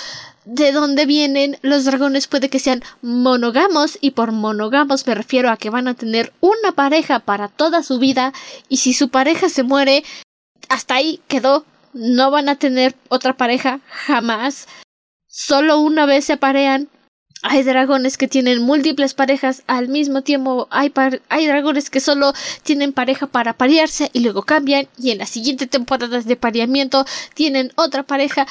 de dónde vienen. Los dragones puede que sean monogamos y por monogamos me refiero a que van a tener una pareja para toda su vida y si su pareja se muere, hasta ahí quedó no van a tener otra pareja jamás. Solo una vez se aparean. Hay dragones que tienen múltiples parejas al mismo tiempo. Hay, dragones que solo tienen pareja para parearse y luego cambian. Y en las siguientes temporadas de pareamiento tienen otra pareja.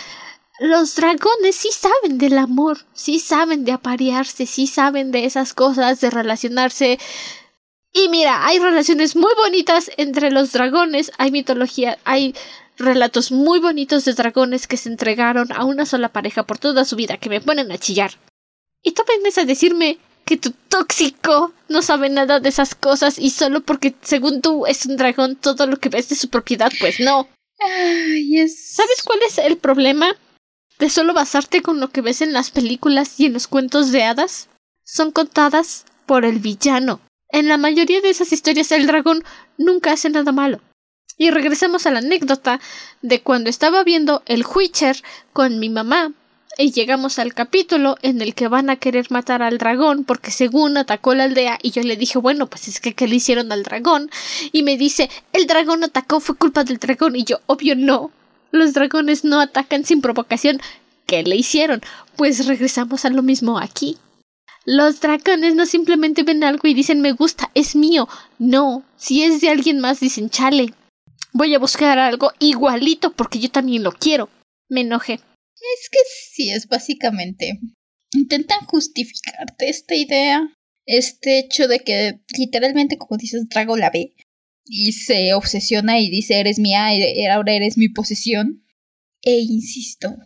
Los dragones sí saben del amor, sí saben de aparearse, sí saben de esas cosas, de relacionarse. Y mira, hay relaciones muy bonitas entre los dragones, hay mitología, hay relatos muy bonitos de dragones que se entregaron a una sola pareja por toda su vida que me ponen a chillar. Y tú vienes a decirme que tu tóxico no sabe nada de esas cosas y solo porque según tú es un dragón todo lo que ves de su propiedad, pues no. Ay, ¿Sabes cuál es el problema? De solo basarte con lo que ves en las películas y en los cuentos de hadas. Son contadas por el villano. En la mayoría de esas historias el dragón nunca hace nada malo Y regresamos a la anécdota de cuando estaba viendo el Witcher con mi mamá y llegamos al capítulo en el que van a querer matar al dragón porque según atacó la aldea y yo le dije bueno pues es que ¿qué le hicieron al dragón? Y me dice el dragón atacó fue culpa del dragón y yo obvio no los dragones no atacan sin provocación ¿qué le hicieron? Pues regresamos a lo mismo aquí los dragones no simplemente ven algo y dicen me gusta, es mío. No, si es de alguien más dicen chale. Voy a buscar algo igualito porque yo también lo quiero. Me enojé. Es que sí, es básicamente. Intentan justificarte esta idea. Este hecho de que literalmente, como dices, Drago la ve y se obsesiona y dice eres mía, ahora eres mi posesión. E insisto,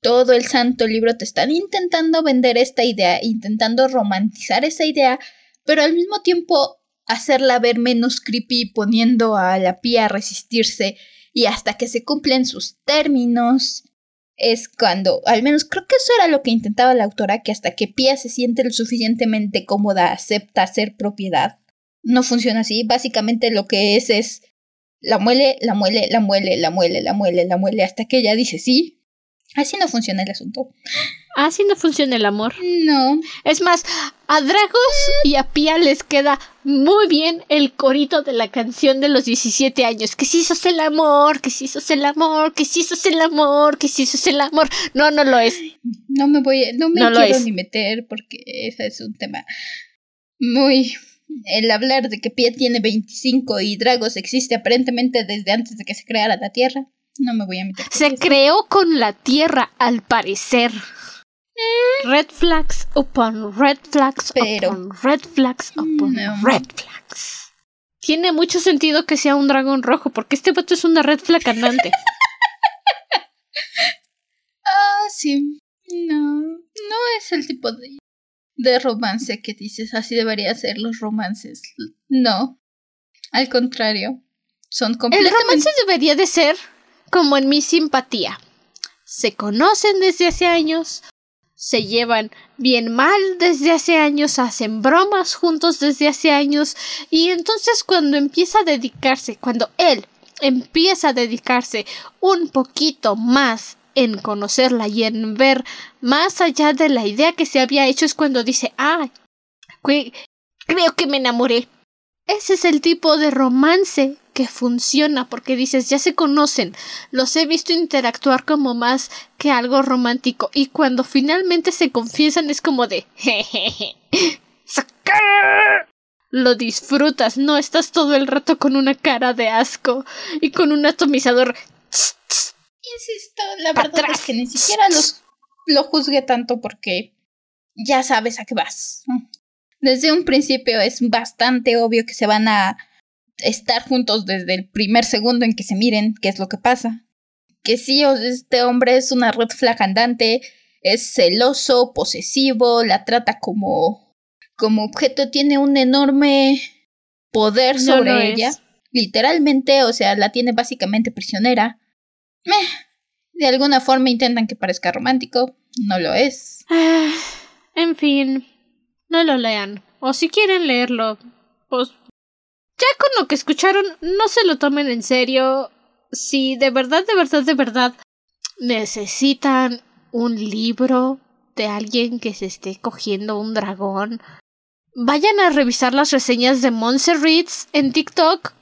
todo el santo libro te están intentando vender esta idea, intentando romantizar esa idea, pero al mismo tiempo hacerla ver menos creepy poniendo a la pía a resistirse y hasta que se cumplen sus términos es cuando, al menos creo que eso era lo que intentaba la autora, que hasta que Pia se siente lo suficientemente cómoda, acepta ser propiedad. No funciona así, básicamente lo que es es la muele, la muele, la muele, la muele, la muele, la muele, hasta que ella dice sí. Así no funciona el asunto. Así no funciona el amor. No. Es más, a Dragos y a Pia les queda muy bien el corito de la canción de los 17 años. Que si sos el amor, que si sos el amor, que si sos el amor, que si sos el amor. No, no lo es. No me voy, no me quiero ni meter porque ese es un tema muy el hablar de que Pia tiene 25 y Dragos existe aparentemente desde antes de que se creara la Tierra. No me voy a meter. Se creó con la Tierra, al parecer. Red flags upon red flags Pero, upon red flags upon red flags. Tiene mucho sentido que sea un dragón rojo, porque este vato es una red flag andante. ah, sí. No, no es el tipo de, de romance que dices, así deberían ser los romances. No. Al contrario. Son completamente... El romance debería de ser como en mi simpatía. Se conocen desde hace años, se llevan bien mal desde hace años, hacen bromas juntos desde hace años y entonces cuando empieza a dedicarse, cuando él empieza a dedicarse un poquito más en conocerla y en ver más allá de la idea que se había hecho es cuando dice, ah, creo que me enamoré. Ese es el tipo de romance que funciona porque dices, ya se conocen, los he visto interactuar como más que algo romántico y cuando finalmente se confiesan es como de jejeje. Lo disfrutas, no estás todo el rato con una cara de asco y con un atomizador. Insisto, la verdad es que ni siquiera los, lo juzgué tanto porque ya sabes a qué vas. Desde un principio es bastante obvio que se van a estar juntos desde el primer segundo en que se miren qué es lo que pasa. Que sí, este hombre es una red flagandante, es celoso, posesivo, la trata como como objeto, tiene un enorme poder sobre ella. Literalmente, o sea, la tiene básicamente prisionera. de alguna forma intentan que parezca romántico, no lo es. Ah, en fin, no lo lean. O si quieren leerlo, pues ya con lo que escucharon, no se lo tomen en serio. Si de verdad, de verdad, de verdad necesitan un libro de alguien que se esté cogiendo un dragón, vayan a revisar las reseñas de Monster Reads en TikTok.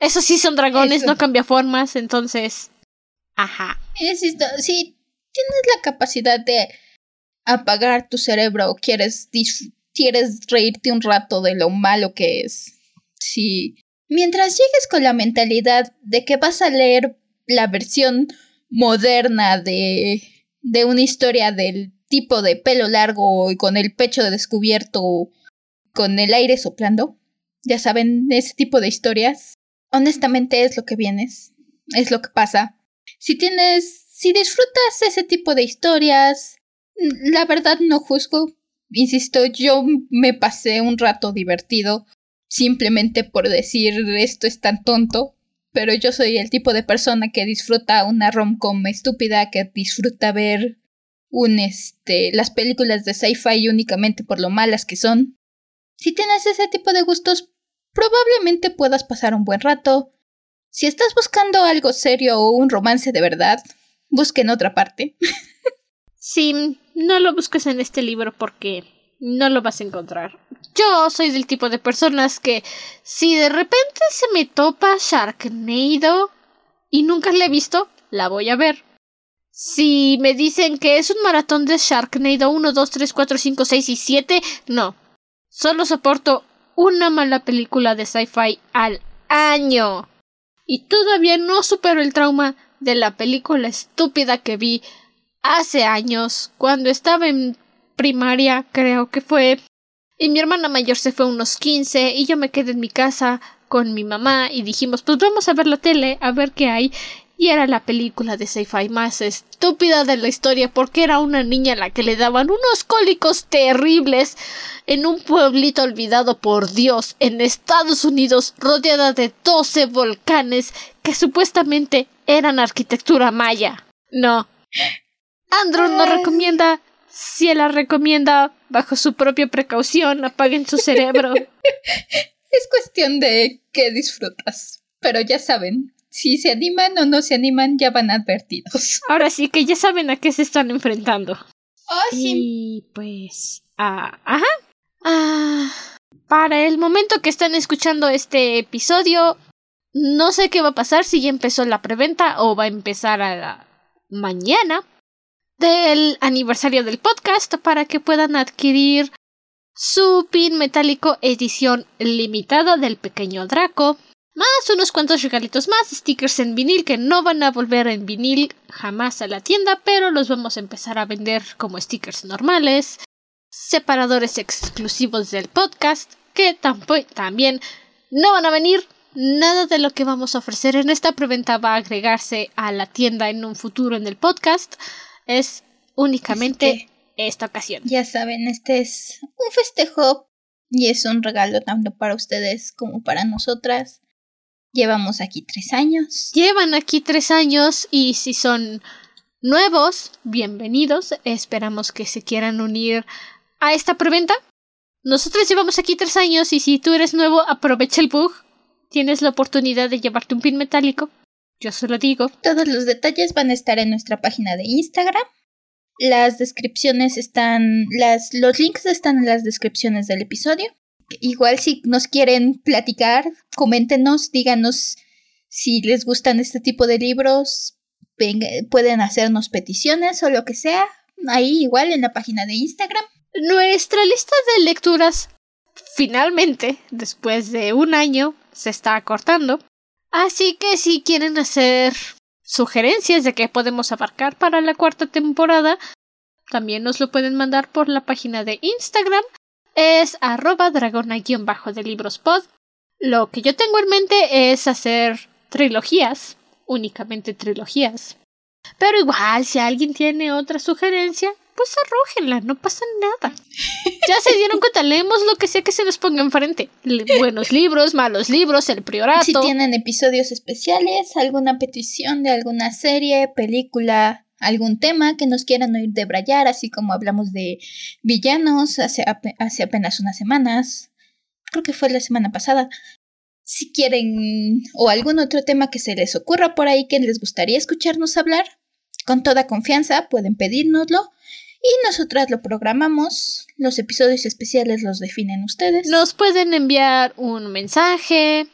Esos sí son dragones, no cambia formas, entonces. Ajá. si tienes la capacidad de apagar tu cerebro o quieres, quieres reírte un rato de lo malo que es Sí. Mientras llegues con la mentalidad de que vas a leer la versión moderna de, de una historia del tipo de pelo largo y con el pecho descubierto, con el aire soplando, ya saben, ese tipo de historias, honestamente es lo que vienes, es lo que pasa. Si tienes, si disfrutas ese tipo de historias, la verdad no juzgo. Insisto, yo me pasé un rato divertido simplemente por decir esto es tan tonto, pero yo soy el tipo de persona que disfruta una rom-com estúpida, que disfruta ver este las películas de sci-fi únicamente por lo malas que son. Si tienes ese tipo de gustos, probablemente puedas pasar un buen rato. Si estás buscando algo serio o un romance de verdad, busca en otra parte. sí, no lo busques en este libro porque no lo vas a encontrar. Yo soy del tipo de personas que si de repente se me topa Sharknado y nunca la he visto, la voy a ver. Si me dicen que es un maratón de Sharknado 1, 2, 3, 4, 5, 6 y 7, no. Solo soporto una mala película de sci-fi al año. Y todavía no supero el trauma de la película estúpida que vi hace años, cuando estaba en primaria, creo que fue. Y mi hermana mayor se fue a unos 15 y yo me quedé en mi casa con mi mamá y dijimos, pues vamos a ver la tele, a ver qué hay y era la película de sci-fi más estúpida de la historia porque era una niña a la que le daban unos cólicos terribles en un pueblito olvidado por Dios en Estados Unidos rodeada de doce volcanes que supuestamente eran arquitectura maya. No. Andrew no recomienda. Si la recomienda, bajo su propia precaución, apaguen su cerebro. es cuestión de que disfrutas. Pero ya saben, si se animan o no se animan, ya van advertidos. Ahora sí que ya saben a qué se están enfrentando. Oh, sí. Y pues. Ah, ajá. Ah, para el momento que están escuchando este episodio, no sé qué va a pasar si ya empezó la preventa o va a empezar a la mañana del aniversario del podcast para que puedan adquirir su pin metálico edición limitada del pequeño Draco más unos cuantos regalitos más, stickers en vinil que no van a volver en vinil jamás a la tienda, pero los vamos a empezar a vender como stickers normales, separadores exclusivos del podcast que también no van a venir. Nada de lo que vamos a ofrecer en esta preventa va a agregarse a la tienda en un futuro en el podcast. Es únicamente esta ocasión. Ya saben, este es un festejo y es un regalo tanto para ustedes como para nosotras. Llevamos aquí tres años. Llevan aquí tres años y si son nuevos, bienvenidos. Esperamos que se quieran unir a esta preventa. Nosotros llevamos aquí tres años y si tú eres nuevo, aprovecha el bug. Tienes la oportunidad de llevarte un pin metálico. Yo se lo digo. Todos los detalles van a estar en nuestra página de Instagram. Las descripciones están, las, los links están en las descripciones del episodio igual si nos quieren platicar, coméntenos, díganos si les gustan este tipo de libros, pueden hacernos peticiones o lo que sea, ahí igual en la página de Instagram. Nuestra lista de lecturas finalmente, después de un año, se está acortando. Así que si quieren hacer sugerencias de qué podemos abarcar para la cuarta temporada, también nos lo pueden mandar por la página de Instagram es arroba dragona-de libros pod. Lo que yo tengo en mente es hacer trilogías, únicamente trilogías. Pero igual, si alguien tiene otra sugerencia, pues arrójenla, no pasa nada. Ya se dieron cuenta, leemos lo que sea que se nos ponga enfrente. Buenos libros, malos libros, el priorato. Si tienen episodios especiales, alguna petición de alguna serie, película, algún tema que nos quieran oír debrayar, así como hablamos de villanos hace, hace apenas unas semanas, creo que fue la semana pasada. Si quieren o algún otro tema que se les ocurra por ahí que les gustaría escucharnos hablar, con toda confianza pueden pedírnoslo y nosotras lo programamos. Los episodios especiales los definen ustedes. Nos pueden enviar un mensaje,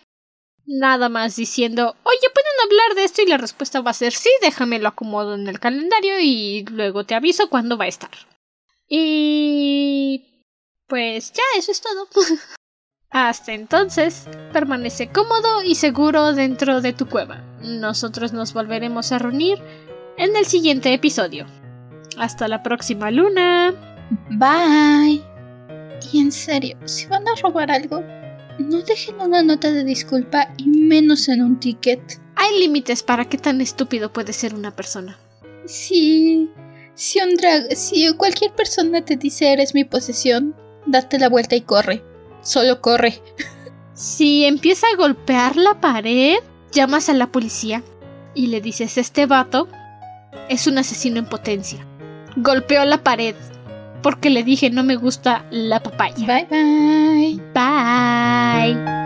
nada más diciendo, oye, ¿pueden hablar de esto? Y la respuesta va a ser sí, déjame lo acomodo en el calendario y luego te aviso cuándo va a estar. Y... pues ya, eso es todo. Hasta entonces, permanece cómodo y seguro dentro de tu cueva. Nosotros nos volveremos a reunir en el siguiente episodio. Hasta la próxima luna. Bye. Y en serio, si van a robar algo, no dejen una nota de disculpa y menos en un ticket. Hay límites para qué tan estúpido puede ser una persona. Sí. Si un drag, si cualquier persona te dice eres mi posesión, date la vuelta y corre. Solo corre. Si empieza a golpear la pared, llamas a la policía y le dices este vato es un asesino en potencia golpeó la pared porque le dije no me gusta la papaya. Bye bye. Bye.